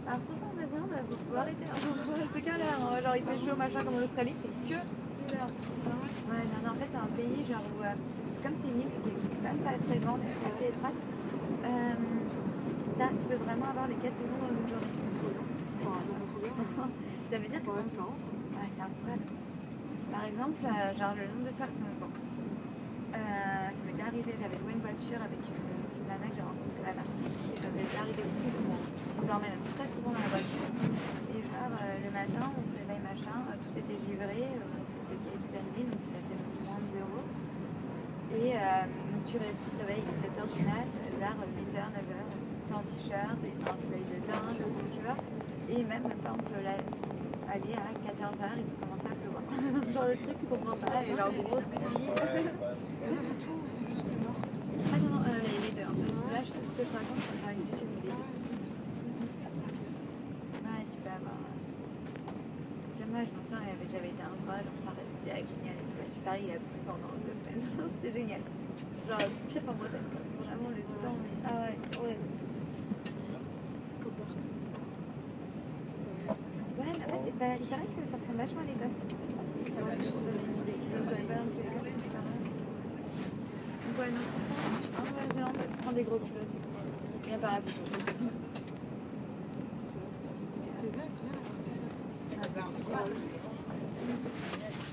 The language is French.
faut arrêter. hein. C'est l'air. hein. Genre, il fait chaud, machin, comme en Australie, c'est que l'air. Ouais, non, non, en fait, c'est un pays genre où. euh, c'est comme c'est une île qui est quand même pas très grande, qui est assez étroite. Euh, tu peux vraiment avoir les 4 saisons dans une journée. Trop bien. Ça veut dire que. Ouais, c'est marrant. Ouais, c'est incroyable. Par exemple, euh, genre le nombre de fois que ça me bon. Ça m'est déjà arrivé, j'avais loué une voiture avec une, une nana que j'ai rencontrée là-bas. Et ça m'est déjà arrivé dormait même très souvent dans la voiture. Et genre euh, le matin, on se réveille machin, euh, tout était givré, euh, on s'était calé toute la nuit, donc il a fait moins de zéro. Et euh, tu te réveilles à 7h du mat, vers 8h, 9h, t'es en t-shirt, et un soleil de dingue, tu vois. Et même, par exemple, là, aller à 14h, il peut commencer à pleuvoir. genre le truc, tu comprends pas, et genre grosse. Mais là, c'est tout, c'est juste le nord. Ah non, non, euh, les, les deux. Là, je, ce que je te raconte, c'est dans les du sud, mais les deux. Peux avoir. euh, me souviens, j'avais- j'avais été un endroit genre paradisiaque, génial et tout. Et Paris, il a plu pendant deux semaines. C'était génial. Genre, pire qu'en Bretagne. Vraiment, le temps, mais. Ah ouais, ouais. Ouais, mais en fait, c'est- bah, il paraît que ça ressemble vachement à l'Écosse. C'est. Donc, ouais, non, en Nouvelle-Zélande, prends des gros kilos aussi. Viens par là plutôt. C'est bien, c'est bien la Thank you.